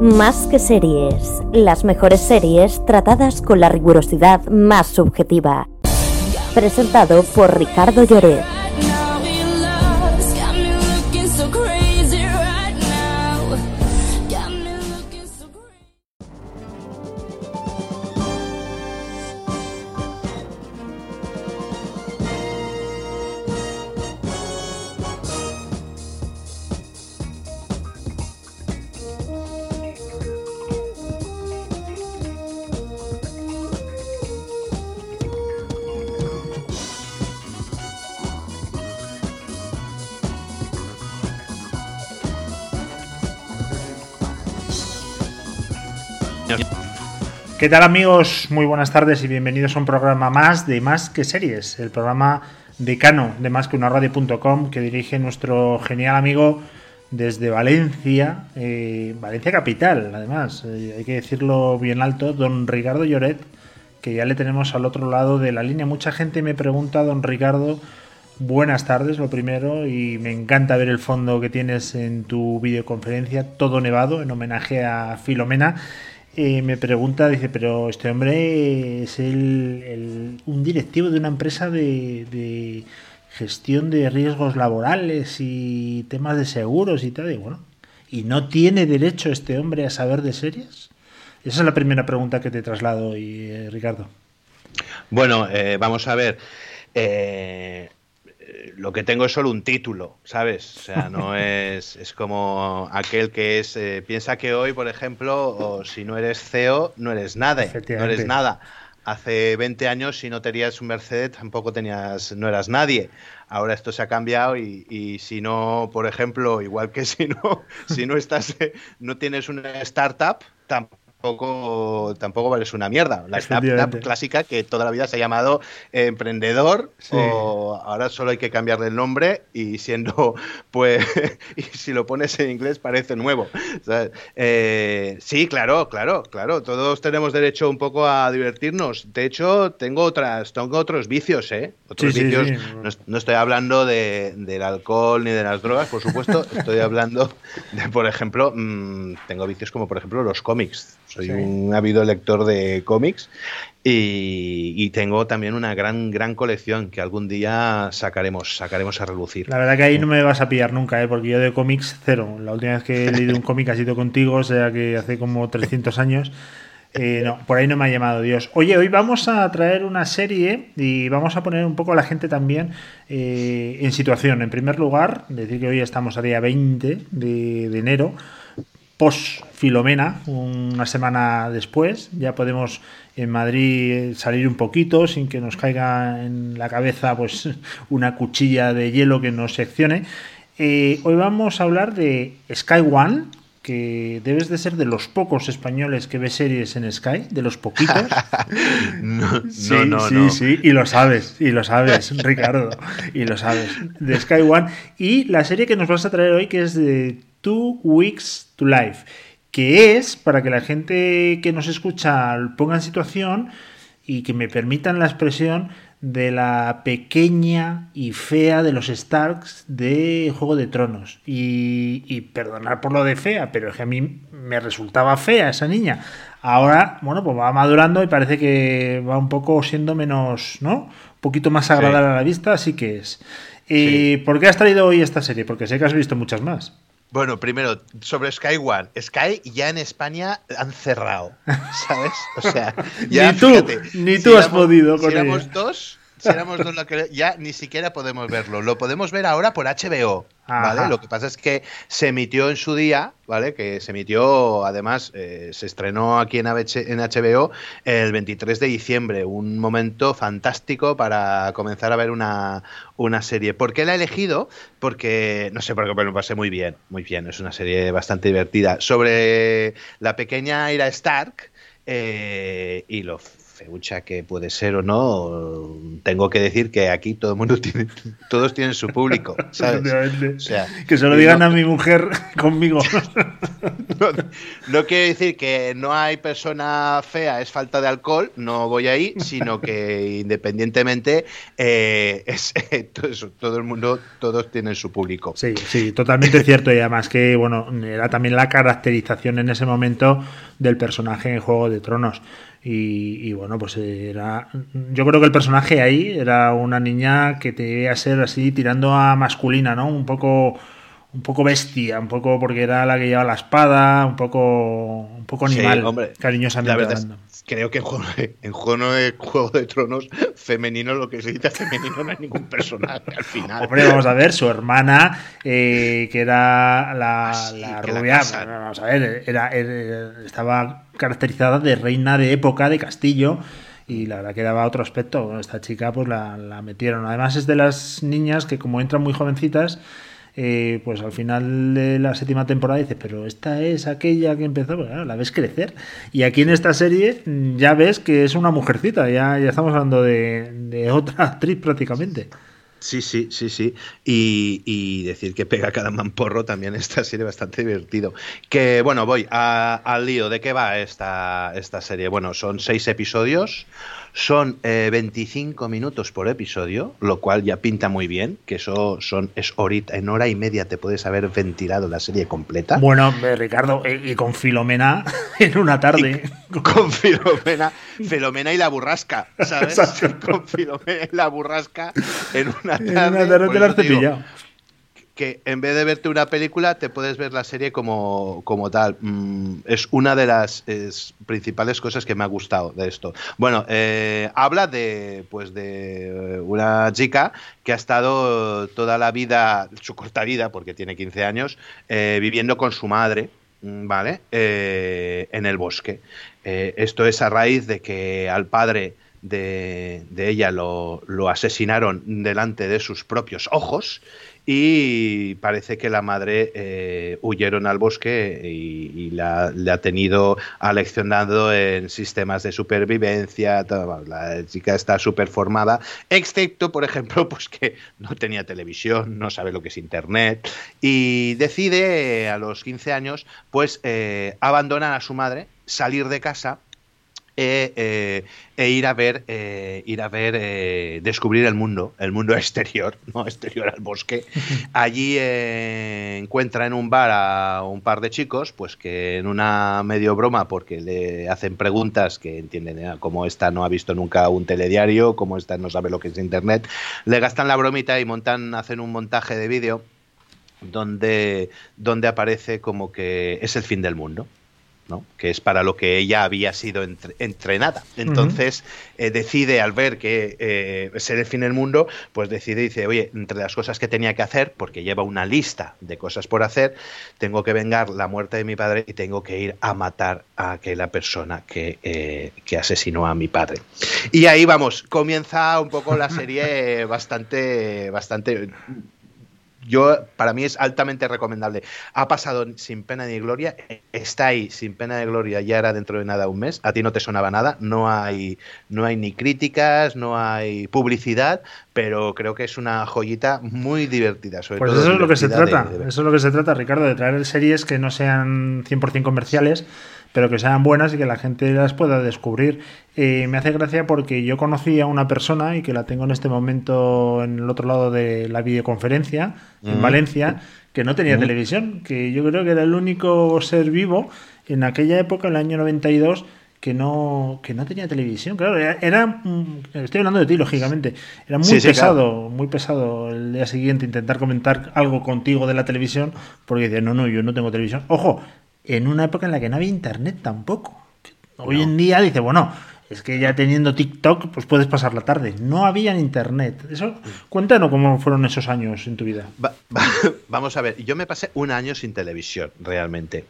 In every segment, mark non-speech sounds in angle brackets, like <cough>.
Más que series, las mejores series tratadas con la rigurosidad más subjetiva. Presentado por Ricardo Lloret. ¿Qué tal amigos? Muy buenas tardes y bienvenidos a un programa más de Más que Series, el programa decano de más que una radio.com que dirige nuestro genial amigo desde Valencia, eh, Valencia capital, además, eh, hay que decirlo bien alto, don Ricardo Lloret, que ya le tenemos al otro lado de la línea. Mucha gente me pregunta, don Ricardo, buenas tardes, lo primero, y me encanta ver el fondo que tienes en tu videoconferencia, todo nevado, en homenaje a Filomena me pregunta, dice, pero este hombre es el, un directivo de una empresa de, gestión de riesgos laborales y temas de seguros y tal, y bueno, ¿y no tiene derecho este hombre a saber de series? Esa es la primera pregunta que te traslado hoy, eh, Ricardo. Bueno, eh, vamos a ver. Eh, lo que tengo es solo un título, ¿sabes? O sea, no <laughs> es, es como aquel que es, eh, piensa que hoy, por ejemplo, o si no eres CEO, no eres nada, no eres nada. Hace 20 años, si no tenías un Mercedes, tampoco tenías, no eras nadie. Ahora esto se ha cambiado y, y si no, por ejemplo, igual que <laughs> si no, si no estás, no tienes una startup, tampoco tampoco, tampoco vale una mierda. La startup clásica que toda la vida se ha llamado emprendedor, o ahora solo hay que cambiarle el nombre y siendo, <laughs> pues, <laughs> y si lo pones en inglés parece nuevo. Eh, sí, claro, claro, claro. Todos tenemos derecho un poco a divertirnos. De hecho, tengo otras, tengo otros vicios, ¿eh? Otros vicios. no, estoy hablando de, del alcohol ni de las drogas, por supuesto. Estoy hablando de, por ejemplo, mm, tengo vicios como, por ejemplo, los cómics. Soy un ávido lector de cómics y, tengo también una gran, gran colección que algún día sacaremos, sacaremos a relucir. La verdad que ahí no me vas a pillar nunca, ¿eh? porque yo de cómics cero. La última vez que he leído un cómic ha sido contigo, o sea que hace como 300 años. Eh, no, por ahí no me ha llamado Dios. Oye, hoy vamos a traer una serie y vamos a poner un poco a la gente también eh, en situación. En primer lugar, decir que hoy estamos a día 20 de, de enero post Filomena, una semana después. Ya podemos en Madrid salir un poquito sin que nos caiga en la cabeza pues <laughs> una cuchilla de hielo que nos seccione. Eh, hoy vamos a hablar de Sky One, que debes de ser de los pocos españoles que ve series en Sky, de los poquitos. <laughs> no, sí, no, sí, sí, y lo sabes, y lo sabes, Ricardo, y lo sabes, de Sky One. Y la serie que nos vas a traer hoy, que es de Two Weeks to Life, que es para que la gente que nos escucha ponga en situación y que me permitan la expresión de la pequeña y fea de los Starks de Juego de Tronos. Y, y perdonar por lo de fea, pero es que a mí me resultaba fea esa niña. Ahora, bueno, pues va madurando y parece que va un poco siendo menos, ¿no? Un poquito más agradable a la vista, así que es. ¿Y por qué has traído hoy esta serie? Porque sé que has visto muchas más. Bueno, primero, sobre Sky One. Sky ya en España han cerrado, ¿sabes? O sea, <laughs> ya, ni tú, ni tú has podido con si éramos dos, si éramos dos, ya ni siquiera podemos verlo. Lo podemos ver ahora por HBO. ¿vale? Lo que pasa es que se emitió en su día, ¿vale? Que se emitió, además, eh, se estrenó aquí en, HBO el 23 de diciembre, un momento fantástico para comenzar a ver una, una serie. ¿Por qué la he elegido? Porque, no sé, porque me pasé muy bien, muy bien, es una serie bastante divertida. Sobre la pequeña Ira Stark eh, y lo feucha que puede ser o no, tengo que decir que aquí todo el mundo <laughs> tiene, todos tienen su público, ¿sabes? que se lo digan a mi mujer <laughs> conmigo. <laughs> No, quiere decir que no hay persona fea, es falta de alcohol, no voy ahí, sino que independientemente eh, es, todo el mundo, todos tienen su público. Sí, sí, totalmente cierto y además que, bueno, era también la caracterización en ese momento del personaje en Juego de Tronos. Y, bueno, pues era. Yo creo que el personaje ahí era una niña que te debía ser así tirando a masculina, ¿no? Un poco. Un poco bestia, un poco porque era la que llevaba la espada, un poco. un poco animal, hombre, cariñosamente hablando creo que en Juego, de, juego de Tronos femenino lo que se dice femenino no hay ningún personaje al final. Hombre, vamos a ver, su hermana, eh, que era la, ah, rubia, vamos a ver, era, estaba caracterizada de reina de época, de castillo, y la verdad que daba otro aspecto. Esta chica pues la, la metieron. Además es de las niñas que como entran muy jovencitas, eh, pues al final de la séptima temporada dices, pero esta es aquella que empezó, pues la ves crecer. Y aquí en esta serie mm, ya ves que es una mujercita, ya, ya estamos hablando de, otra <laughs> actriz prácticamente. Sí, sí, sí, sí. Y, decir que pega cada mamporro también esta serie bastante divertido. Que bueno, voy al lío. ¿De qué va esta, esta serie? Bueno, son seis episodios. Son 25 eh, minutos por episodio, lo cual ya pinta muy bien, que eso son es horita, en hora y media te puedes haber ventilado la serie completa. Bueno, eh, Ricardo, eh, y con Filomena <laughs> en una tarde. con Filomena, Filomena y la burrasca, ¿sabes? con Filomena y la burrasca en una tarde. En una tarde te la has cepillado que en vez de verte una película, te puedes ver la serie como, como tal. Mm, es una de las principales cosas que me ha gustado de esto. Bueno, eh, habla de, pues de una chica que ha estado toda la vida, su corta vida, porque tiene 15 años, eh, viviendo con su madre, mm, ¿vale? Eh, en el bosque. esto es a raíz de que al padre de, de ella lo, lo asesinaron delante de sus propios ojos y parece que la madre eh, huyeron al bosque y, la, ha tenido aleccionado en sistemas de supervivencia. la chica está súper formada, excepto, por ejemplo, <laughs> pues que no tenía televisión, no sabe lo que es internet y decide a los 15 años pues eh, abandonar a su madre, salir de casa e, eh, e, ir a ver, eh, ir a ver, eh, descubrir el mundo, el mundo <laughs> exterior, no exterior al bosque. <laughs> Allí encuentra en un bar a un par de chicos, pues que en una medio broma, porque le hacen preguntas que entienden, como esta no ha visto nunca un telediario, como esta no sabe lo que es internet, le gastan la bromita y montan, hacen un montaje de vídeo donde, donde aparece como que es el fin del mundo que es para lo que ella había sido entrenada. Entonces eh, decide, al ver que eh, se define el mundo, pues decide y dice, oye, entre las cosas que tenía que hacer, porque lleva una lista de cosas por hacer, tengo que vengar la muerte de mi padre y tengo que ir a matar a aquella persona que, eh, que asesinó a mi padre. Y ahí vamos, comienza un poco la serie <laughs> bastante, bastante yo para mí es altamente recomendable. Ha pasado sin pena ni gloria, está ahí sin pena ni gloria, ya era dentro de nada un mes, a ti no te sonaba nada, no hay, no hay ni críticas, no hay publicidad, pero creo que es una joyita muy divertida. Sobre pues eso es lo que se trata, eso es lo que se trata, Ricardo, de traer series que no sean 100% comerciales pero que sean buenas y que la gente las pueda descubrir. Eh, me hace gracia porque yo conocí a una persona y que la tengo en este momento en el otro lado de la videoconferencia, en Valencia, que no tenía televisión, que yo creo que era el único ser vivo en aquella época, en el año 92, que no, que no tenía televisión. Claro, era, estoy hablando de ti, lógicamente, era muy pesado, muy pesado el día siguiente intentar comentar algo contigo de la televisión, porque decía, no, no, yo no tengo televisión. Ojo, en una época en la que no había internet tampoco. Hoy en día dice, bueno, es que ya teniendo TikTok, pues puedes pasar la tarde. No había internet. Eso, cuéntanos cómo fueron esos años en tu vida. <laughs> vamos a ver, yo me pasé un año sin televisión, realmente.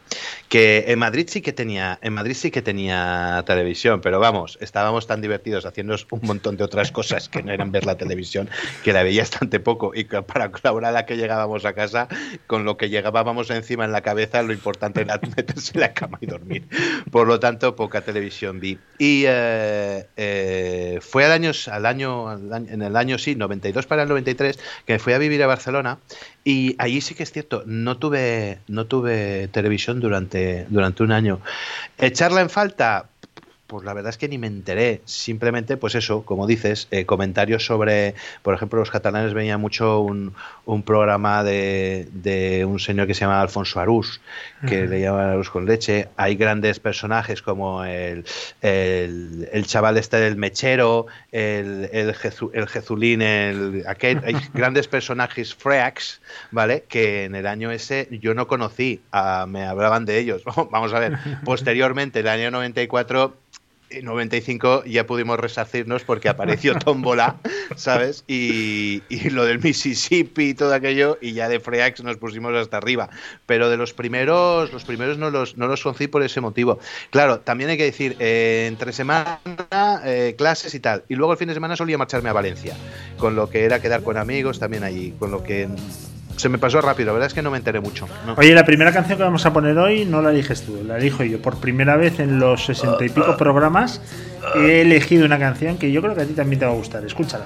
Que en Madrid sí que tenía, en Madrid sí que tenía televisión, pero vamos, estábamos tan divertidos haciendo un montón de otras cosas que no eran ver la televisión, que la veía bastante poco. Y para la a la que llegábamos a casa, con lo que llegábamos encima en la cabeza, lo importante era <laughs> meterse en la cama y dormir. Por lo tanto, poca televisión vi. Y eh, eh, eh, fue al año, al año, en el año, sí, 92 para el 93, que fui a vivir a Barcelona y allí sí que es cierto, no tuve, no tuve televisión durante, durante un año. ¿Echarla en falta? Pues la verdad es que ni me enteré. Simplemente, pues eso, como dices, eh, comentarios sobre, por ejemplo, los catalanes veían mucho un, un programa de, de, un señor que se llama Alfonso Arús, que le llamaban Arús con leche. Hay grandes personajes como el, el, el chaval este del mechero, el, el, Jezu, el Jezulín, el, aquel, hay <laughs> grandes personajes freaks, ¿vale? Que en el año ese yo no conocí, uh, me hablaban de ellos. <laughs> Vamos a ver, <laughs> posteriormente, el año 94 en 95 ya pudimos resarcirnos porque apareció <laughs> Tómbola, ¿sabes? Y, y, lo del Mississippi y todo aquello, y ya de Freax nos pusimos hasta arriba. Pero de los primeros, los primeros no los, no los conocí por ese motivo. Claro, también hay que decir, eh, entre semana, eh, clases y tal. Y luego el fin de semana solía marcharme a Valencia, con lo que era quedar con amigos también allí, con lo que se me pasó rápido, la verdad es que no me enteré mucho. No. Oye, la primera canción que vamos a poner hoy no la eliges tú, la elijo yo. Por primera vez en los sesenta y pico programas he elegido una canción que yo creo que a ti también te va a gustar. Escúchala.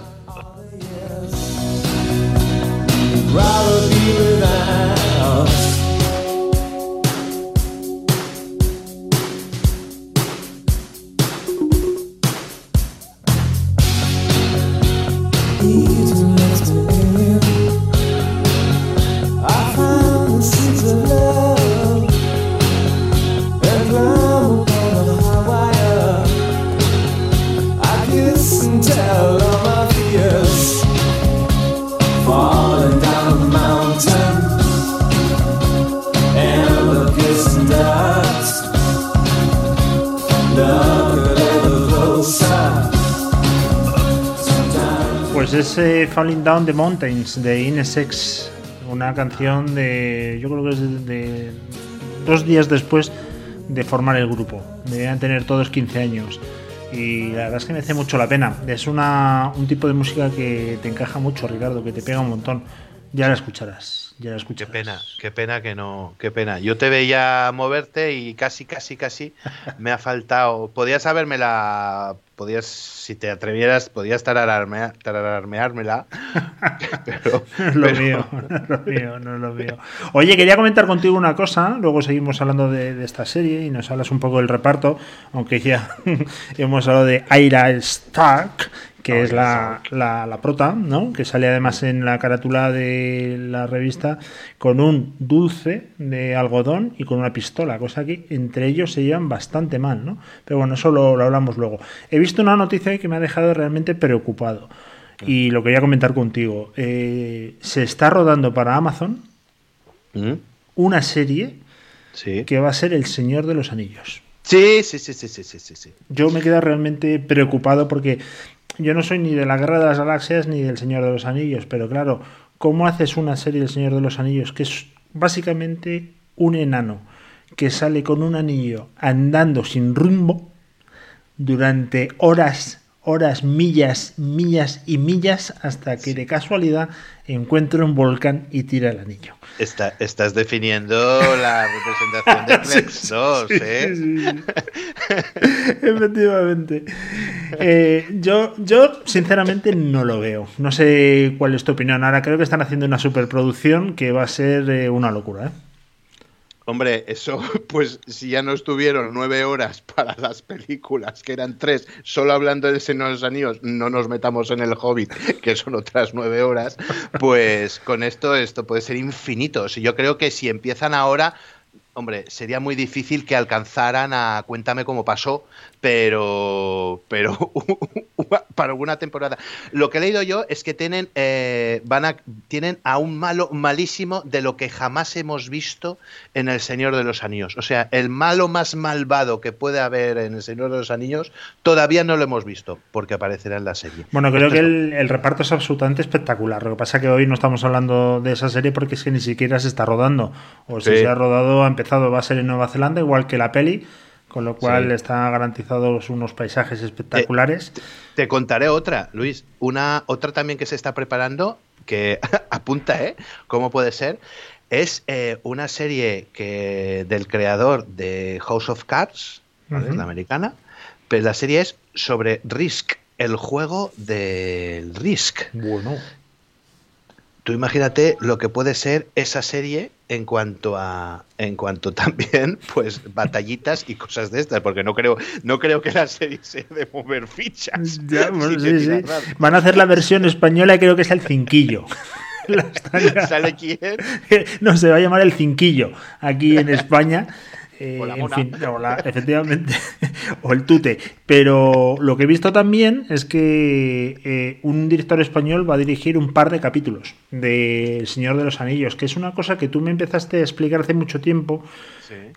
Pues es Falling Down the Mountains de Inesex, una canción de, yo creo que es de, dos días después de formar el grupo. Debían tener todos 15 años y la verdad es que me hace mucho la pena. Es una, un tipo de música que te encaja mucho, Ricardo, que te pega un montón. Ya la escucharás, ya. Qué pena, qué pena que no, qué pena. Yo te veía moverte y casi, casi, casi me ha faltado. Podías la podías, si te atrevieras, podías tarararme, tarararmeármela. <laughs> Pero, lo pero... mío, no lo mío, no es lo mío. Oye, quería comentar contigo una cosa, luego seguimos hablando de, de esta serie y nos hablas un poco del reparto, aunque ya <laughs> hemos hablado de Aira Stark, que es la, la, la, prota, ¿no? que sale además en la carátula de la revista con un dulce de algodón y con una pistola, cosa que entre ellos se llevan bastante mal, ¿no? Pero bueno, eso lo, lo hablamos luego. He visto una noticia que me ha dejado realmente preocupado y lo quería comentar contigo. Eh, se está rodando para Amazon ¿Mm? una serie sí. que va a ser El Señor de los Anillos. Sí, sí, sí, sí, sí, sí, sí. Yo me quedo realmente preocupado porque yo no soy ni de la Guerra de las Galaxias ni del Señor de los Anillos, pero claro, ¿cómo haces una serie del Señor de los Anillos que es básicamente un enano que sale con un anillo andando sin rumbo durante horas, horas, millas, millas y millas hasta que de casualidad encuentra un volcán y tira el anillo? Está, estás definiendo la <laughs> representación de Flex 2, sí, ¿eh? Sí, <laughs> Efectivamente. Eh, yo, yo, sinceramente, no lo veo. No sé cuál es tu opinión. Ahora creo que están haciendo una superproducción que va a ser eh, una locura, ¿eh? Hombre, eso, <laughs> pues si ya no estuvieron nueve horas <laughs> para las películas, que eran tres, solo hablando de Señor de los Anillos, no nos metamos en el Hobbit, <laughs> que son otras nueve horas, pues con esto, esto puede ser infinito. Yo creo que si empiezan ahora, hombre, sería muy difícil que alcanzaran a Cuéntame cómo pasó, pero pero <laughs> para alguna temporada. Lo que he leído yo es que tienen eh, van a tienen a un malo malísimo de lo que jamás hemos visto en El Señor de los Anillos. O sea, el malo más malvado que puede haber en El Señor de los Anillos todavía no lo hemos visto porque aparecerá en la serie. Bueno, creo Esto que el, el, reparto es absolutamente espectacular. Lo que pasa es que hoy no estamos hablando de esa serie porque es que ni siquiera se está rodando. O si sí. se ha rodado, ha empezado, va a ser en Nueva Zelanda, igual que la peli con lo cual sí. están garantizados unos paisajes espectaculares. Te, te, contaré otra, Luis, una otra también que se está preparando, que <laughs> apunta, ¿eh? ¿Cómo puede ser? Es eh, una serie que del creador de House of Cards, uh -huh. la americana, Pero la serie es sobre Risk, el juego del Risk. Bueno. Tú imagínate lo que puede ser esa serie en cuanto a en cuanto <laughs> también pues batallitas y cosas de estas porque no creo no creo que la serie sea de mover fichas ya, <laughs> bueno, sí, sí. van a hacer la versión española creo que es el cinquillo <laughs> ¿Sale quién? No, se va a llamar el cinquillo aquí en España. Eh, en fin, efectivamente, <laughs> o el tute. Pero lo que he visto también es que eh, un director español va a dirigir un par de capítulos de El Señor de los Anillos, que es una cosa que tú me empezaste a explicar hace mucho tiempo,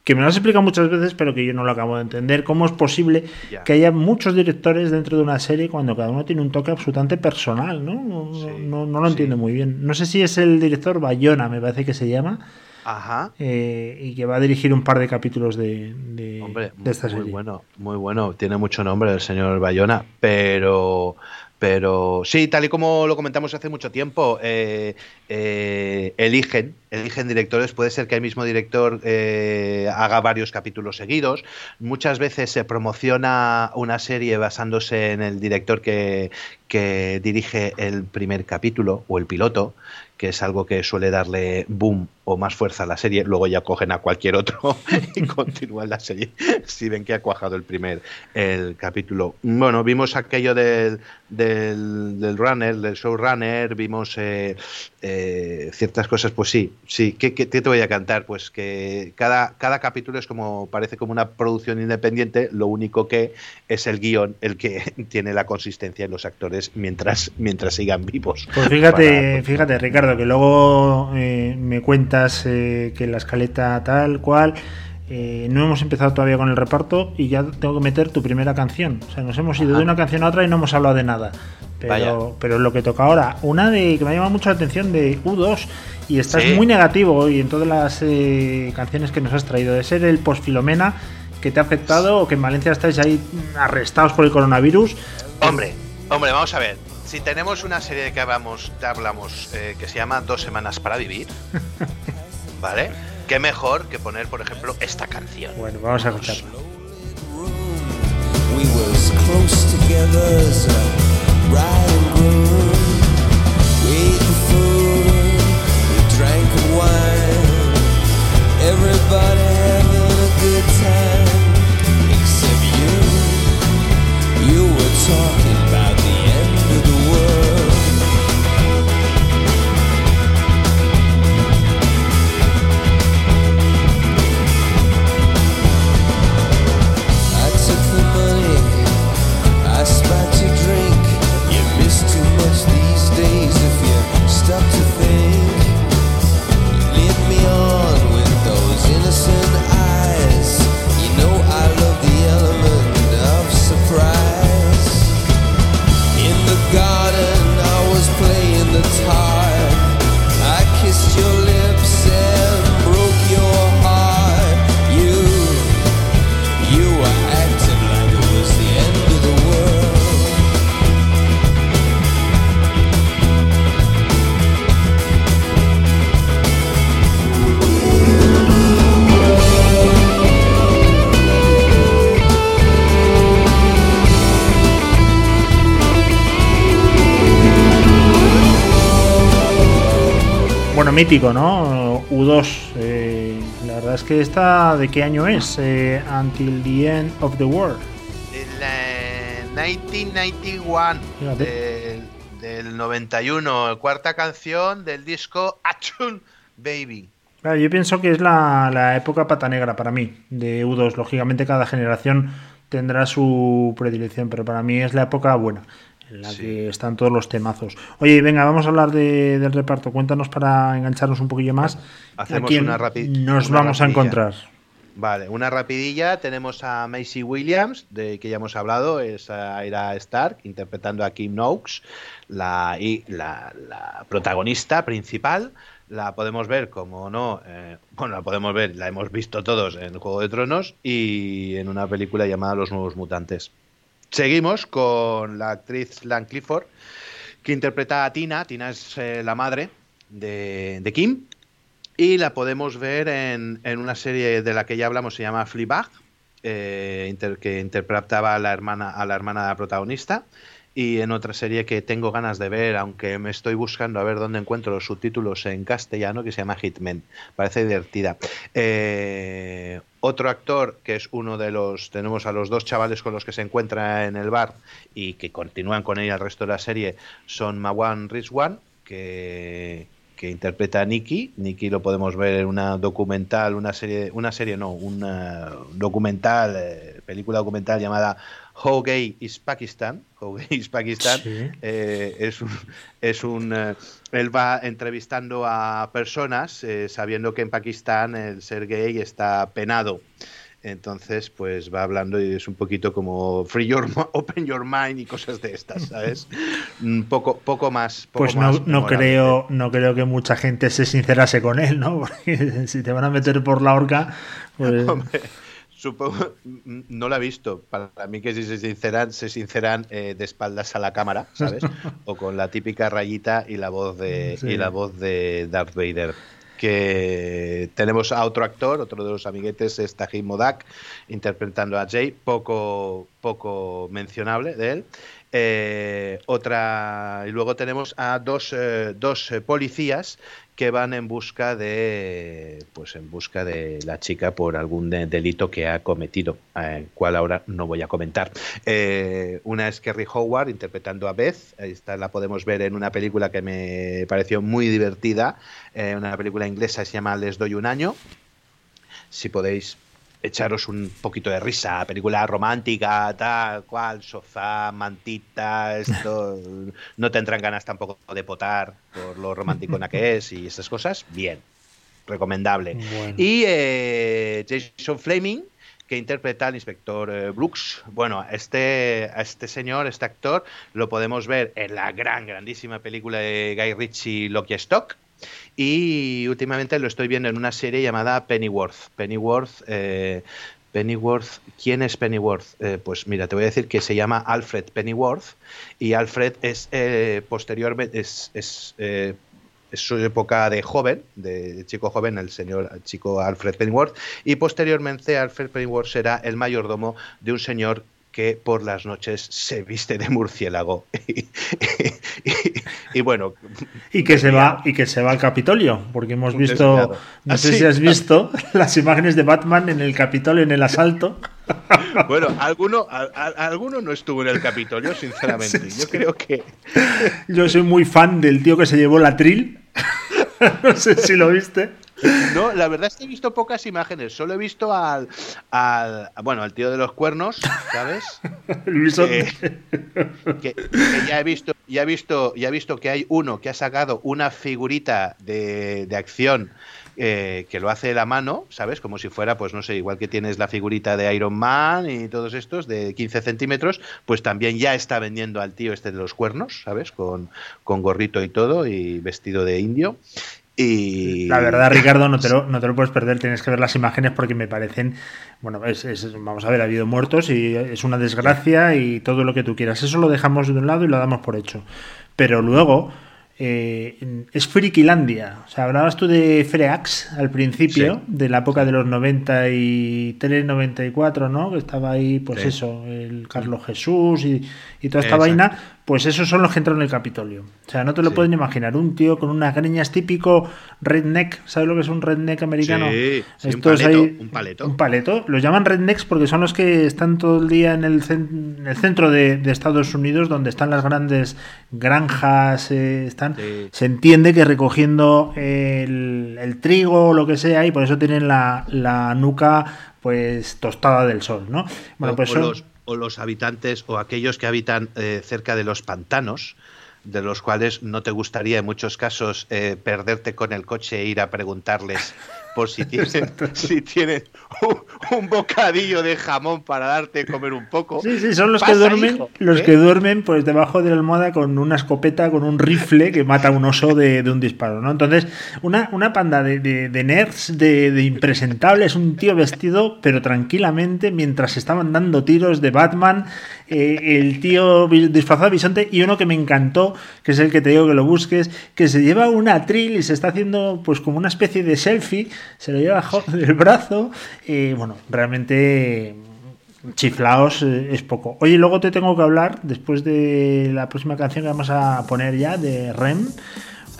que me lo has explicado muchas veces, pero que yo no lo acabo de entender. ¿Cómo es posible que haya muchos directores dentro de una serie cuando cada uno tiene un toque absolutamente personal? No, no, no, lo entiendo muy bien. No sé si es el director Bayona, me parece que se llama Ajá. Eh, y que va a dirigir un par de capítulos de, de, esta serie. Muy bueno, muy bueno. Tiene mucho nombre el señor Bayona, pero pero sí, tal y como lo comentamos hace mucho tiempo, eh, eh, eligen, eligen directores. Puede ser que el mismo director haga varios capítulos seguidos. Muchas veces se promociona una serie basándose en el director que, que dirige el primer capítulo o el piloto que es algo que suele darle boom o más fuerza a la serie, luego ya cogen a cualquier otro <laughs> y continúan la serie si ven que ha cuajado el primer el capítulo. Bueno, vimos aquello del, del, runner, del showrunner, vimos eh, eh, ciertas cosas, pues sí, sí, ¿qué, te voy a cantar? Pues que cada, cada capítulo es como, parece como una producción independiente, lo único que es el guion el que <laughs> tiene la consistencia en los actores mientras, mientras sigan vivos. Pues fíjate, fíjate Ricardo, que luego eh, me eh, que la escaleta tal cual... no hemos empezado todavía con el reparto y ya tengo que meter tu primera canción. O sea, nos hemos ido de una canción a otra y no hemos hablado de nada. Pero, pero lo que toca ahora, una de que me ha llamado mucho la atención de U2 y estás muy negativo hoy en todas las eh, canciones que nos has traído, de ser el posfilomena que te ha afectado o que en Valencia estáis ahí arrestados por el coronavirus. Hombre, hombre, vamos a ver. Si tenemos una serie de que hablamos, hablamos eh, que se llama Dos semanas para vivir, <laughs> ¿vale? Qué mejor que poner, por ejemplo, esta canción. Bueno, vamos a escucharla. Everybody having a good time except you. You were talking I spent mítico, ¿no? U2. eh, la verdad es que esta, ¿de qué año es? Eh, Until the End of the World. El, eh, 1991 Fíjate. del, del 91, cuarta canción del disco Achun Baby. Claro, yo pienso que es la, la época pata negra para mí, de U2. Lógicamente cada generación tendrá su predilección, pero para mí es la época buena, en la Sí. que están todos los temazos. Oye, venga, vamos a hablar de- del reparto. Cuéntanos para engancharnos un poquillo más. Hacemos ¿A quién una Nos una vamos a encontrar. Vale, una rapidilla. Tenemos a Macy Williams, de que ya hemos hablado, es a Ira Stark, interpretando a Kim Noakes, la, y la, la protagonista principal. La podemos ver, como no, eh, bueno, la podemos ver, la hemos visto todos en Juego de Tronos y en una película llamada Los Nuevos Mutantes. Seguimos con la actriz Lan Clifford, que interpreta a Tina. Tina es eh, la madre de, de Kim. Y la podemos ver en, en una serie de la que ya hablamos, se llama Fleabag. eh, que interpretaba a la hermana a la hermana protagonista y en otra serie que tengo ganas de ver, aunque me estoy buscando a ver dónde encuentro los subtítulos en castellano, que se llama Hitman. Parece divertida. Eh, otro actor que es uno de los, tenemos a los dos chavales con los que se encuentra en el bar y que continúan con ella el resto de la serie, son Mawan Rizwan, que, que interpreta a Nicky. Nicky lo podemos ver en una documental, una serie, una serie no, una documental, eh, película documental llamada How Gay is Pakistan. How Gay is Pakistan eh, es un, es un eh, él va entrevistando a personas sabiendo que en Pakistán el ser gay está penado. Entonces, pues va hablando y es un poquito como free your open your mind y cosas de estas, ¿sabes? Un poco, poco más. pues no, no creo, no creo que mucha gente se sincerase con él, ¿no? <laughs> Porque si te van a meter por la horca, pues... <laughs> supongo, no lo he visto. Para mí que si se sinceran, se sinceran eh, de espaldas a la cámara, ¿sabes? <laughs> o con la típica rayita y la voz de y la voz de Darth Vader que tenemos a otro actor, otro de los amiguetes es Tajim Modak, interpretando a Jay, poco, poco mencionable de él. Eh, otra y luego tenemos a dos, eh, dos eh, policías que van en busca de pues en busca de la chica por algún delito que ha cometido, cual ahora no voy a comentar. una es Kerry Howard interpretando a Beth, esta la podemos ver en una película que me pareció muy divertida, una película inglesa se llama Les doy un año. Si podéis echaros un poquito de risa, película romántica, tal cual, sofá, mantita, esto, <laughs> no tendrán ganas tampoco de potar por lo romántico que es y esas cosas, bien, recomendable. Y eh, Jason Fleming, que interpreta al inspector eh, Brooks. Bueno, este, este señor, este actor, lo podemos ver en la gran, grandísima película de Guy Ritchie, Loki Stock, y últimamente lo estoy viendo en una serie llamada Pennyworth. Pennyworth, eh, Pennyworth, ¿quién es Pennyworth? Eh, pues mira, te voy a decir que se llama Alfred Pennyworth y Alfred es eh, posteriormente es, es, su época de joven, de chico joven, el señor el chico Alfred Pennyworth y posteriormente Alfred Pennyworth será el mayordomo de un señor que por las noches se viste de murciélago. <laughs> y, bueno. Y que se va, y que se va al Capitolio, porque hemos visto, no sé si has visto <laughs> las imágenes de Batman en el Capitolio, en el asalto. <laughs> Bueno, alguno, alguno no estuvo en el Capitolio, sinceramente. Yo creo que. Yo soy muy fan del tío que se llevó la tril. no sé si lo viste. No, la verdad es que he visto pocas imágenes. Solo he visto al, al bueno, al tío de los cuernos, ¿sabes? <laughs> que, ya he visto, ya he visto, ya he visto que hay uno que ha sacado una figurita de, de acción eh, que lo hace de la mano, ¿sabes? Como si fuera, pues no sé, igual que tienes la figurita de Iron Man y todos estos de 15 centímetros, pues también ya está vendiendo al tío este de los cuernos, ¿sabes? Con, con gorrito y todo y vestido de indio. Y... La verdad, Ricardo, no te, lo, <laughs> no te lo puedes perder, tienes que ver las imágenes porque me parecen, bueno, es, vamos a ver, ha habido muertos y es una desgracia y todo lo que tú quieras. Eso lo dejamos de un lado y lo damos por hecho. Pero luego eh, es Frikilandia. O sea, hablabas tú de Freax al principio, de la época de los 93, 94, ¿no? Que estaba ahí, pues eso, el Carlos Jesús y, y toda esta vaina. Pues esos son los que entran en el Capitolio. O sea, no te lo pueden imaginar. Un tío con unas greñas típico redneck. ¿Sabes lo que es un redneck americano? Sí, un, paleto, un, paleto, un paleto. Los llaman rednecks porque son los que están todo el día en el, centro de, Estados Unidos, donde están las grandes granjas. Eh, están, Se entiende que recogiendo el, trigo o lo que sea, y por eso tienen la, nuca pues tostada del sol, ¿no? Bueno, pues son o los habitantes o aquellos que habitan eh, cerca de los pantanos, de los cuales no te gustaría en muchos casos eh, perderte con el coche e ir a preguntarles por si tienen, <laughs> si tienen un, bocadillo de jamón para darte comer un poco. Sí, sí, son los que duermen, los ¿Eh? que duermen pues debajo de la almohada con una escopeta, con un rifle que mata a un oso de, un disparo, ¿no? Entonces, una, una panda de, de, nerds, de, de, impresentables, un tío vestido, pero tranquilamente, mientras estaban dando tiros de Batman, eh, el tío disfrazado de bisonte y uno que me encantó, que es el que te digo que lo busques, que se lleva una tril y se está haciendo pues como una especie de selfie se lo lleva del brazo. y bueno, realmente chiflaos eh, es poco. Oye, luego te tengo que hablar, después de la próxima canción que vamos a poner ya, de REM,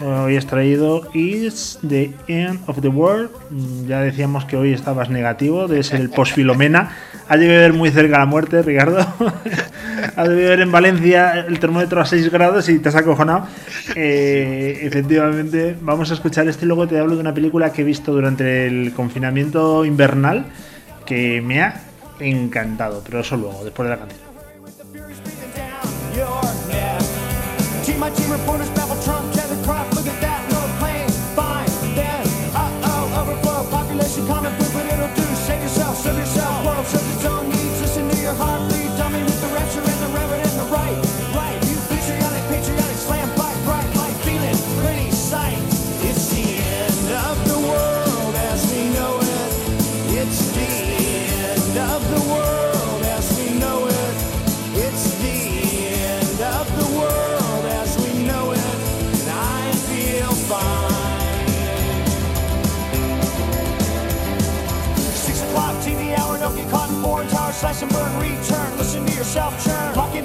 hoy has traído Is the End of the World. Mm, ya decíamos que hoy estabas negativo, de ser el post-Filomena. <laughs> Ha debido ver muy cerca la muerte, Ricardo. <laughs> ha debido ver en Valencia el termómetro a 6 grados y te has acojonado. Eh, efectivamente, vamos a escuchar este luego te hablo de una película que he visto durante el confinamiento invernal que me ha encantado, pero eso luego, después de la canción. Slash and burn, return. Listen to yourself churn.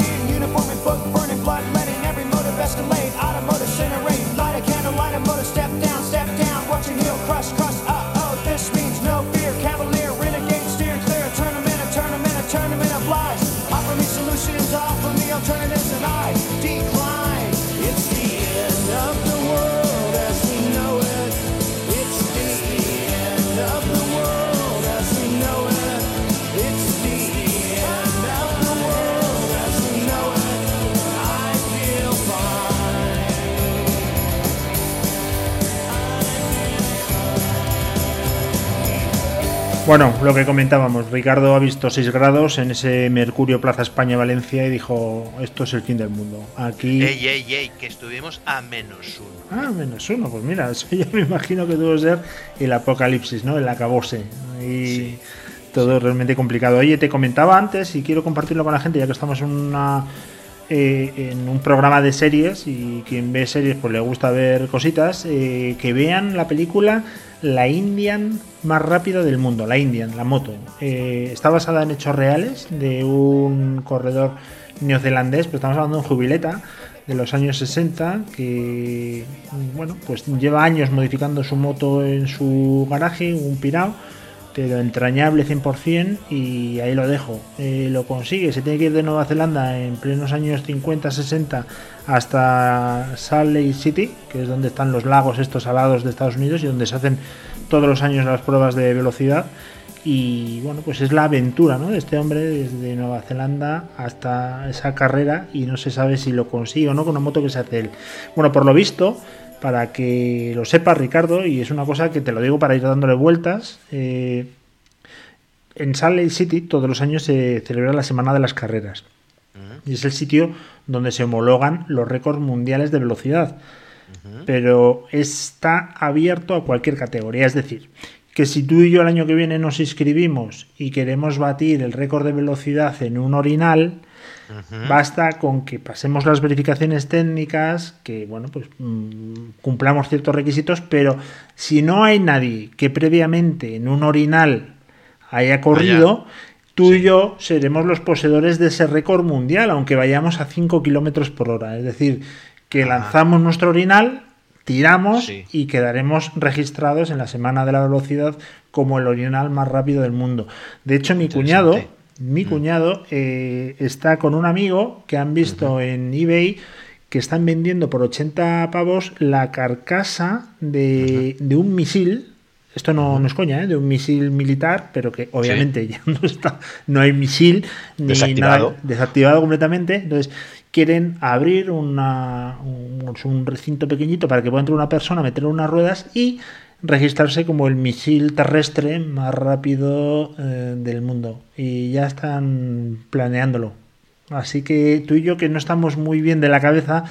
Bueno, lo que comentábamos, Ricardo ha visto 6 grados en ese Mercurio Plaza España Valencia y dijo, esto es el fin del mundo. Aquí... Ey, ey, ey, que estuvimos a menos uno. Ah, menos uno, pues mira, <laughs> eso yo me imagino que tuvo que ser el apocalipsis, ¿no? El acabose. Y Sí. todo realmente complicado. Oye, te comentaba antes y quiero compartirlo con la gente, ya que estamos en una eh, en un programa de series y quien ve series pues le gusta ver cositas, eh, que vean la película La Indian más rápida del mundo, la Indian, la moto. Eh, está basada en hechos reales de un corredor neozelandés, pero estamos hablando de un jubileta de los años 60 que bueno pues lleva años modificando su moto en su garaje, un pirao pero entrañable 100% y ahí lo dejo. Eh, lo consigue, se tiene que ir de Nueva Zelanda en plenos años 50-60 hasta Salt Lake City, que es donde están los lagos estos salados de Estados Unidos y donde se hacen todos los años las pruebas de velocidad. Y bueno, pues es la aventura ¿no? de este hombre desde Nueva Zelanda hasta esa carrera y no se sabe si lo consigue o no con una moto que se hace él. Bueno, por lo visto, para que lo sepas, Ricardo, y es una cosa que te lo digo para ir dándole vueltas. eh, en Salt Lake City todos los años se celebra la Semana de las Carreras. Y es el sitio donde se homologan los récords mundiales de velocidad. Pero está abierto a cualquier categoría. Es decir, que si tú y yo el año que viene nos inscribimos y queremos batir el récord de velocidad en un orinal, Basta con que pasemos las verificaciones técnicas, que bueno, pues mm, cumplamos ciertos requisitos, pero si no hay nadie que previamente en un orinal haya corrido, tú y yo seremos los poseedores de ese récord mundial, aunque vayamos a 5 kilómetros por hora. Es decir, que lanzamos nuestro orinal, tiramos Sí. y quedaremos registrados en la semana de la velocidad como el orinal más rápido del mundo. De hecho, mi cuñado, Mi cuñado eh, está con un amigo que han visto en eBay que están vendiendo por 80 pavos la carcasa de, de un misil. Esto no, no es coña, ¿eh? de un misil militar, pero que obviamente <laughs> ya no está, no hay misil ni Desactivado. nada desactivado completamente. Entonces quieren abrir una, un, un recinto pequeñito para que pueda entrar una persona, meter unas ruedas y registrarse como el misil terrestre más rápido eh, del mundo. Y ya están planeándolo. Así que tú y yo que no estamos muy bien de la cabeza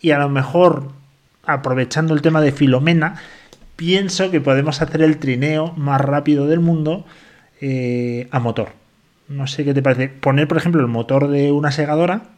y a lo mejor aprovechando el tema de Filomena, pienso que podemos hacer el trineo más rápido del mundo eh, a motor. No sé qué te parece. Poner, por ejemplo, el motor de una segadora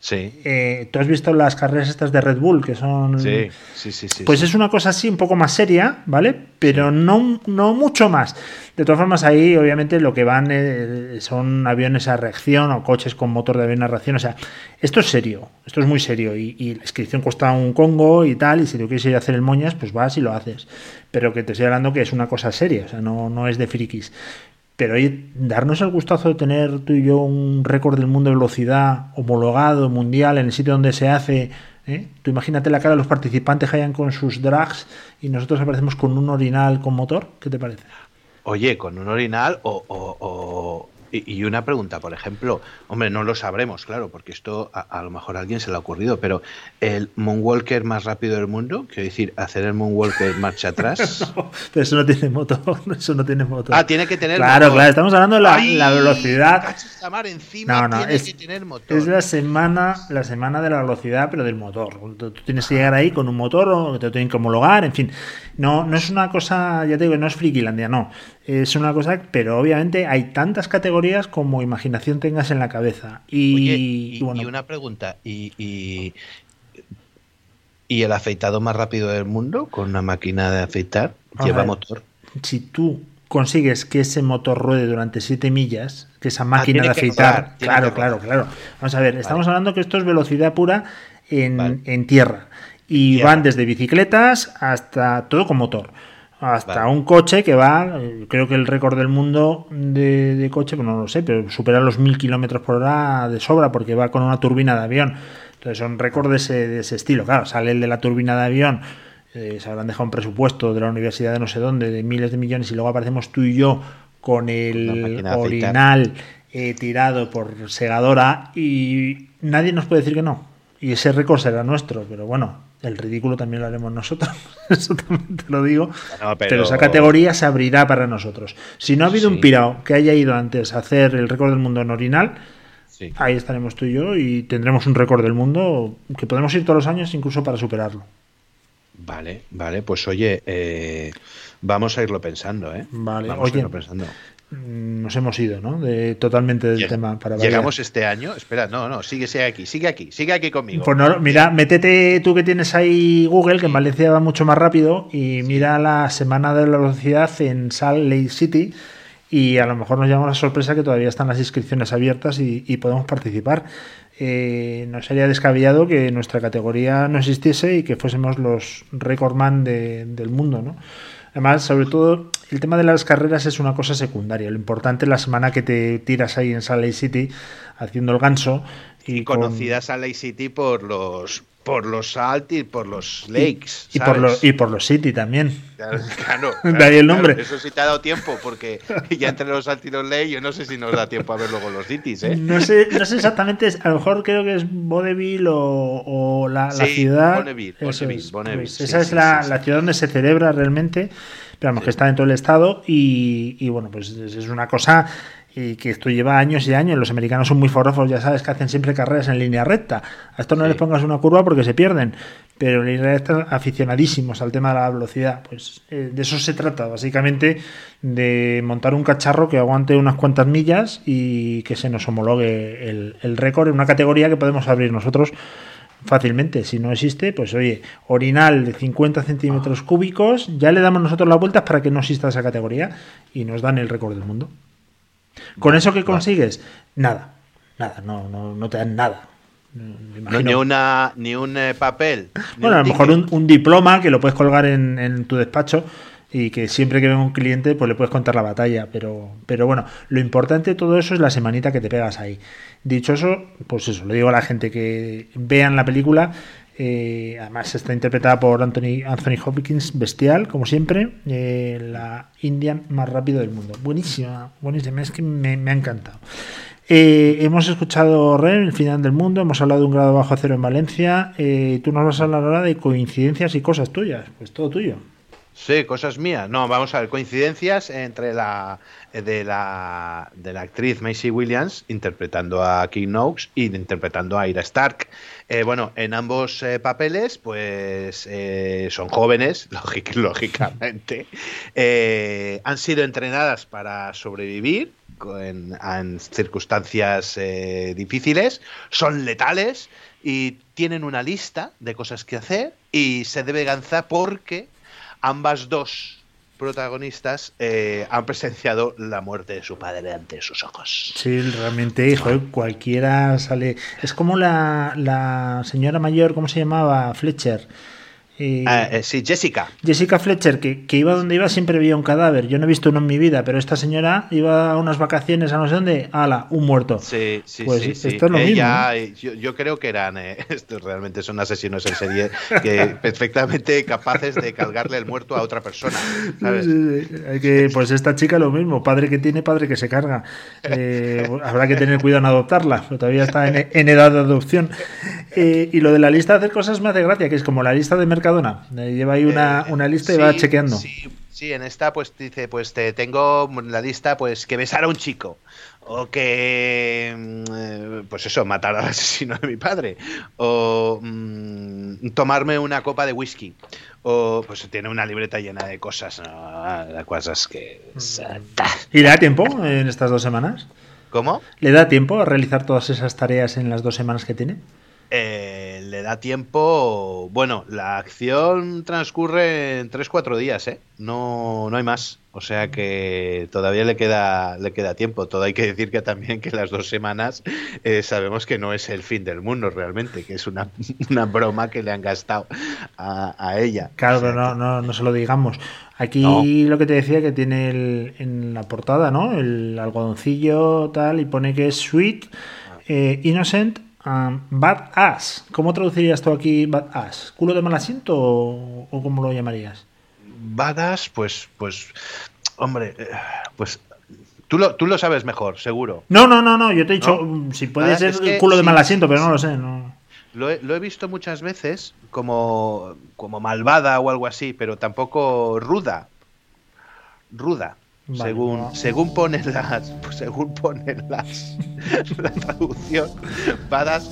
Sí. Eh, Tú has visto las carreras estas de Red Bull, que son... Sí, sí, sí. sí pues sí. es una cosa así un poco más seria, ¿vale? Pero no, no mucho más. De todas formas, ahí obviamente lo que van eh, son aviones a reacción o coches con motor de avión a reacción. O sea, esto es serio, esto es muy serio. Y, y la inscripción cuesta un congo y tal, y si tú quieres ir a hacer el moñas, pues vas y lo haces. Pero que te estoy hablando que es una cosa seria, o sea, no, no es de frikis. Pero oye, darnos el gustazo de tener tú y yo un récord del mundo de velocidad homologado mundial en el sitio donde se hace. ¿eh? Tú imagínate la cara de los participantes que hayan con sus drags y nosotros aparecemos con un orinal con motor. ¿Qué te parece? Oye, con un orinal o. Y, y, una pregunta, por ejemplo, hombre, no lo sabremos, claro, porque esto a, a, lo mejor a alguien se le ha ocurrido, pero el moonwalker más rápido del mundo, quiero decir, hacer el moonwalker <laughs> marcha atrás. no, pero eso no tiene motor, <laughs> eso no tiene motor. Ah, tiene que tener Claro, motor. claro, estamos hablando de la, Ay, la velocidad. Mar encima No, no, tiene es, que tener motor. es la semana, la semana de la velocidad, pero del motor. Tú, tú tienes que llegar ahí con un motor o te lo tienen que homologar, en fin. No, no es una cosa, ya te digo, no es frikilandia, no. Es una cosa, pero obviamente hay tantas categorías como imaginación tengas en la cabeza. Y, Oye, y, y bueno, y una pregunta, ¿y, y, el afeitado más rápido del mundo con una máquina de afeitar lleva motor? si tú consigues que ese motor ruede durante 7 millas, que esa máquina Ah, tiene de afeitar, rodar, claro, claro, rodar. claro. Vamos a ver, estamos hablando que esto es velocidad pura en, Vale. en tierra. Y van desde bicicletas hasta todo con motor. Hasta Vale. un coche que va, eh, creo que el récord del mundo de, de coche, pues no lo sé, pero supera los 1000 kilómetros por hora de sobra porque va con una turbina de avión. Entonces son récords de ese, de ese estilo. Claro, sale el de la turbina de avión, eh, se habrán dejado un presupuesto de la universidad de no sé dónde, de miles de millones, y luego aparecemos tú y yo con el orinal eh, tirado por segadora y nadie nos puede decir que no. Y ese récord será nuestro, pero bueno, el ridículo también lo haremos nosotros. <laughs> Eso también te lo digo. Pero... pero- esa categoría se abrirá para nosotros. Si no ha habido Sí. un pirao que haya ido antes a hacer el récord del mundo en orinal, Sí. ahí estaremos tú y yo y tendremos un récord del mundo que podemos ir todos los años incluso para superarlo. Vale, vale, pues oye, eh, vamos a irlo pensando, ¿eh? Vale, vamos a oye, irlo pensando. Mm, Nos hemos ido, ¿no? De, totalmente del Llega- tema. Para variar. Llegamos este año, espera, no, no, sigue, sigue aquí, sigue aquí, sigue aquí conmigo. Pues no, mira, métete tú que tienes ahí Google, que en Valencia va mucho más rápido, y mira la semana de la velocidad en Salt Lake City, y a lo mejor nos llevamos la sorpresa que todavía están las inscripciones abiertas y, y podemos participar. Eh, no sería descabellado que nuestra categoría no existiese y que fuésemos los recordman de- del mundo, ¿no? Además, sobre todo, el tema de las carreras es una cosa secundaria. Lo importante es la semana que te tiras ahí en Salt Lake City haciendo el ganso. Y con- Conocidas a Lake City por los por los Salt y por los Lakes. Y, por los, y por los City también. Claro, claro, <laughs> De claro, ahí el claro, nombre. eso sí te ha dado tiempo, porque ya entre los Salt y los Lakes, yo no sé si nos da tiempo a ver luego los Cities, ¿eh? No sé, no sé exactamente, a lo mejor creo que es Vodeville o, o la, ciudad. Bonneville, Bonneville, es, Bonneville, pues sí, esa es sí, la, la ciudad donde se celebra realmente, pero vamos, que está en todo el estado y, y bueno, pues es es una cosa y que esto lleva años y años. Los americanos son muy forofos, ya sabes que hacen siempre carreras en línea recta. A esto no Sí. les pongas una curva porque se pierden, pero en línea recta aficionadísimos al tema de la velocidad. Pues eh, de eso se trata, básicamente, de montar un cacharro que aguante unas cuantas millas y que se nos homologue el, el récord en una categoría que podemos abrir nosotros fácilmente. Si no existe, pues oye, orinal de 50 centímetros cúbicos, ya le damos nosotros las vueltas para que no exista esa categoría y nos dan el récord del mundo. ¿Con eso qué consigues? Nada, nada, no, no, no te dan nada. No, ni, una, ni un eh, papel. ni bueno, a lo mejor un, un diploma que lo puedes colgar en, en tu despacho y que siempre que venga un cliente pues le puedes contar la batalla. Pero, pero bueno, lo importante de todo eso es la semanita que te pegas ahí. Dicho eso, pues eso, le digo a la gente que vean la película. Eh, además está interpretada por Anthony, Anthony Hopkins, bestial, como siempre. eh, la Indian más rápido del mundo. Buenísima, buenísima. Es que me, ha encantado. Eh, hemos escuchado Ren, el final del mundo, hemos hablado de un grado bajo cero en Valencia. tú nos vas a hablar ahora de coincidencias y cosas tuyas. Pues todo tuyo. Sí, cosas mías. No, vamos a ver, coincidencias entre la de la, de la actriz Macy Williams interpretando a King Noakes y interpretando a Ira Stark. Eh, bueno, en ambos eh, papeles, pues eh, son jóvenes, <laughs> lógic- lógicamente. Eh, han sido entrenadas para sobrevivir en, circunstancias eh, difíciles, son letales y tienen una lista de cosas que hacer y se debe ganzar porque ambas dos protagonistas eh, han presenciado la muerte de su padre ante sus ojos. Sí, realmente, hijo, cualquiera sale. Es como la, la señora mayor, ¿cómo se llamaba? Fletcher Ah, eh, sí, Jessica. Jessica Fletcher, que, iba donde iba siempre veía un cadáver. Yo no he visto uno en mi vida, pero esta señora iba a unas vacaciones a no sé dónde, ala, un muerto. Sí, sí, pues sí. Esto es lo Ella, mismo. Yo, creo que eran, eh, <laughs> estos realmente son asesinos en serie que perfectamente capaces de cargarle el muerto a otra persona. Hay que, pues esta chica lo mismo, padre que tiene, padre que se carga. Eh, <laughs> habrá que tener cuidado en adoptarla, todavía está en, edad de adopción. y lo de la lista de hacer cosas me hace gracia, que es como la lista de mercado Lleva ahí una, eh, una lista y va chequeando. Sí, sí, en esta pues dice, pues te tengo la lista pues que besar a un chico. O que, mm, pues eso, matar al <laughs> asesino de mi padre. O mm, tomarme una copa de whisky. O pues tiene una libreta llena de cosas, ¿no? cosas que... ¿Y le da tiempo en estas dos semanas? ¿Cómo? ¿Le da tiempo a realizar todas esas tareas en las dos semanas que tiene? Eh, le da tiempo. Bueno, la acción transcurre en 3-4 días, ¿eh? No, no hay más. O sea que todavía le queda, le queda tiempo. Todo hay que decir que también que las dos semanas eh, sabemos que no es el fin del mundo realmente, que es una, <laughs> broma que le han gastado a, ella. Claro, pero no, no, no se lo digamos. Aquí lo que te decía que tiene el, en la portada, ¿no? El algodoncillo tal y pone que es sweet, eh, innocent bad ass. ¿Cómo traducirías tú aquí bad ass? ¿Culo de mal asiento o, cómo lo llamarías? Bad ass, pues, pues, hombre, eh, pues Tú lo, tú lo, sabes mejor, seguro. No, no, no, no. Yo te he dicho, mm, si puede ah, ser culo de mal asiento, pero no lo sé. No. Lo, he, lo, he, visto muchas veces como, como malvada o algo así, pero tampoco ruda. Ruda según, según ponen las, <laughs> según ponen las, <laughs> la traducción,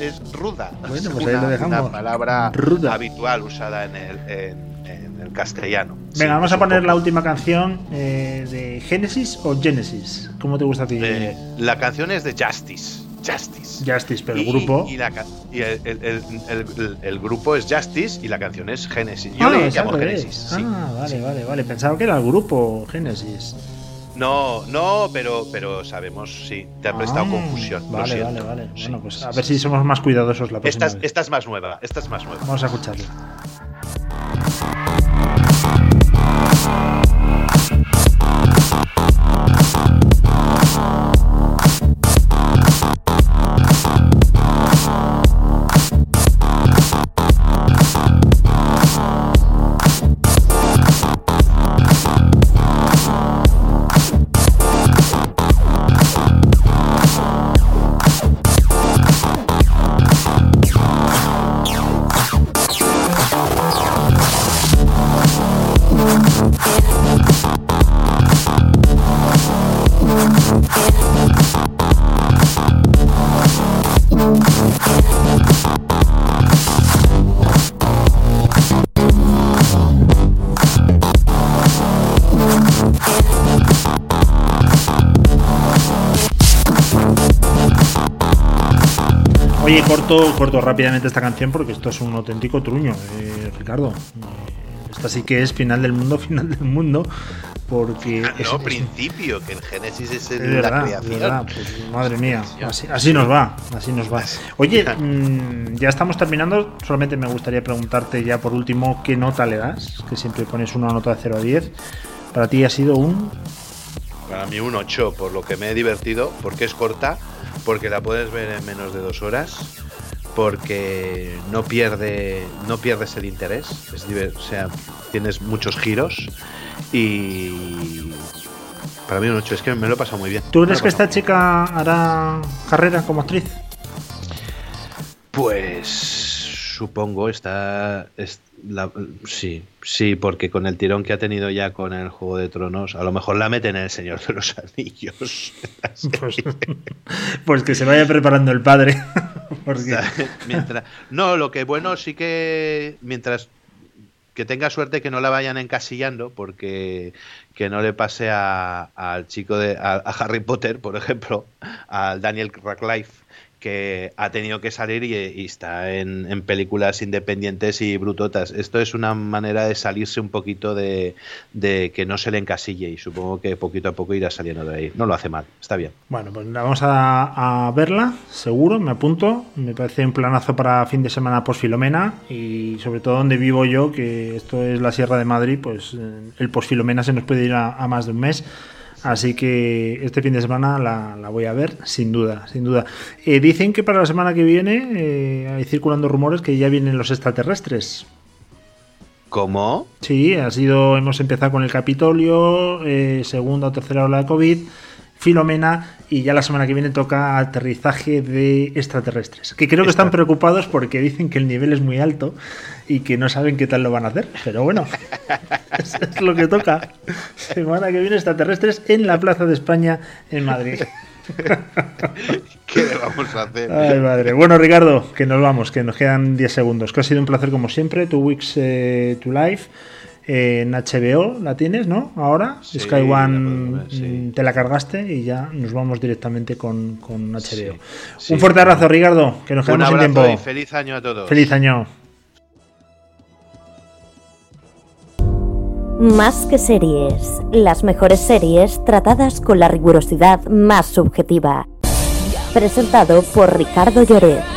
es ruda. Bueno, pues ahí lo dejamos. Una palabra ruda. habitual usada en el, en, el castellano. Venga, vamos a poner la última canción eh, de Genesis o Genesis. ¿Cómo te gusta a ti? Eh, la canción es de Justice. Justice. Justice, pero el grupo. Y, el, grupo es Justice y la canción es Genesis. Yo ah, le llamo Genesis. Ah, vale, vale, vale. Pensaba que era el grupo Genesis. No, no, pero, pero sabemos, sí, te ha prestado ah, confusión. Vale, vale, vale. bueno, pues a ver si somos más cuidadosos la próxima esta, Esta es más nueva, esta es más nueva. Vamos a escucharla. Corto, corto rápidamente esta canción porque esto es un auténtico truño, eh, Ricardo. Eh, esta sí que es final del mundo, <laughs> final del mundo, porque ah, no, principio, que el Génesis es, el, la creación. Pues, madre mía, así, nos va, así nos va. Oye, <laughs> mm, ya estamos terminando. Solamente me gustaría preguntarte ya por último qué nota le das, que siempre pones una nota de 0 a 10. Para ti ha sido un para mí un 8, por lo que me he divertido, porque es corta porque la puedes ver en menos de dos horas, porque no pierde, no pierdes el interés, es o sea, tienes muchos giros y para mí un 8, es que me lo he pasado muy bien. ¿Tú crees que esta chica hará carrera como actriz? Pues supongo, está, sí, sí, porque con el tirón que ha tenido ya con el Juego de Tronos, a lo mejor la meten en el Señor de los Anillos. <laughs> Pues, pues, que se vaya preparando el padre. <laughs> <laughs> mientras, no, lo que bueno sí que mientras que tenga suerte que no la vayan encasillando porque que no le pase al chico de a, Harry Potter, por ejemplo, al Daniel Radcliffe que ha tenido que salir y, está en, películas independientes y brutotas. Esto es una manera de salirse un poquito de, que no se le encasille y supongo que poquito a poco irá saliendo de ahí. No lo hace mal, está bien. Bueno, pues vamos a, verla, seguro, me apunto. Me parece un planazo para fin de semana post Filomena y sobre todo donde vivo yo, que esto es la Sierra de Madrid, pues eh, el post Filomena se nos puede ir a más de un mes. Así que este fin de semana la, voy a ver, sin duda, sin duda. Eh, dicen que para la semana que viene eh, hay circulando rumores que ya vienen los extraterrestres. ¿Cómo? Sí, ha sido, hemos empezado con el Capitolio, eh, segunda o tercera ola de COVID, Filomena y ya la semana que viene toca aterrizaje de extraterrestres. Que creo que están preocupados porque dicen que el nivel es muy alto y que no saben qué tal lo van a hacer. Pero bueno, <laughs> es lo que toca. Semana que viene extraterrestres en la Plaza de España en Madrid. <laughs> ¿Qué le vamos a hacer? Ay, madre. Bueno, Ricardo, que nos vamos, que nos quedan 10 segundos. Que ha sido un placer como siempre. Tu Weeks eh, to Life en HBO la tienes, ¿no? Ahora, Sky One mm, te la cargaste y ya nos vamos directamente con, HBO. Un fuerte abrazo, Ricardo, que nos quedamos sin tiempo. Y feliz año a todos. Feliz año. Más que series, las mejores series tratadas con la rigurosidad más subjetiva. Presentado por Ricardo Lloret.